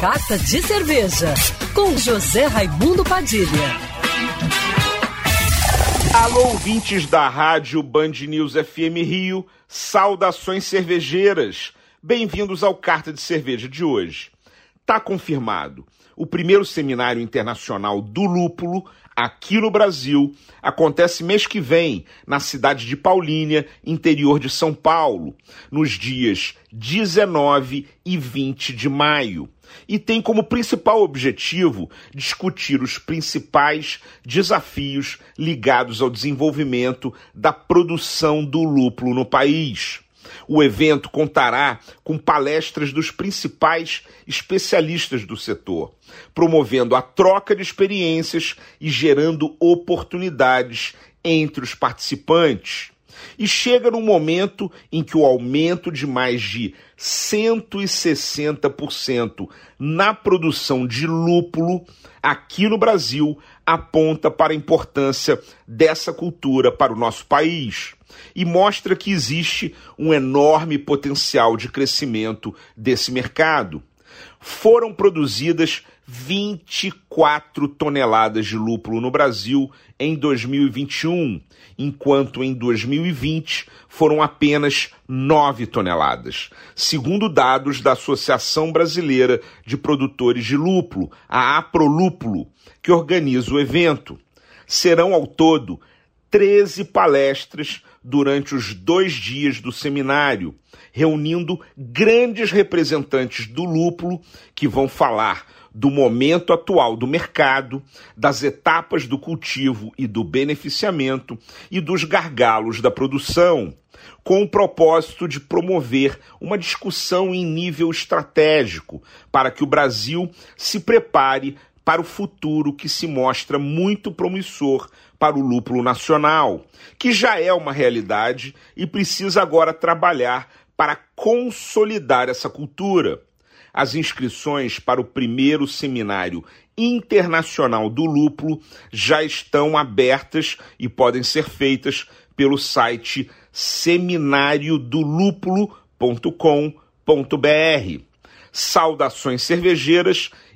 Carta de Cerveja, com José Raimundo Padilha. Alô, ouvintes da rádio Band News FM Rio, saudações cervejeiras. Bem-vindos ao Carta de Cerveja de hoje. Tá confirmado. O primeiro seminário internacional do lúpulo aqui no Brasil acontece mês que vem, na cidade de Paulínia, interior de São Paulo, nos dias 19 e 20 de maio. E tem como principal objetivo discutir os principais desafios ligados ao desenvolvimento da produção do lúpulo no país. O evento contará com palestras dos principais especialistas do setor, promovendo a troca de experiências e gerando oportunidades entre os participantes. E chega no momento em que o aumento de mais de 160% na produção de lúpulo aqui no Brasil aponta para a importância dessa cultura para o nosso país e mostra que existe um enorme potencial de crescimento desse mercado. Foram produzidas 24 toneladas de lúpulo no Brasil em 2021, enquanto em 2020 foram apenas 9 toneladas, segundo dados da Associação Brasileira de Produtores de Lúpulo, a Aprolúpulo, que organiza o evento. Serão ao todo 13 palestras durante os dois dias do seminário, reunindo grandes representantes do lúpulo que vão falar do momento atual do mercado, das etapas do cultivo e do beneficiamento e dos gargalos da produção, com o propósito de promover uma discussão em nível estratégico para que o Brasil se prepare para o futuro que se mostra muito promissor para o lúpulo nacional, que já é uma realidade e precisa agora trabalhar para consolidar essa cultura. As inscrições para o primeiro seminário internacional do lúpulo já estão abertas e podem ser feitas pelo site seminariodolupulo.com.br. Saudações cervejeiras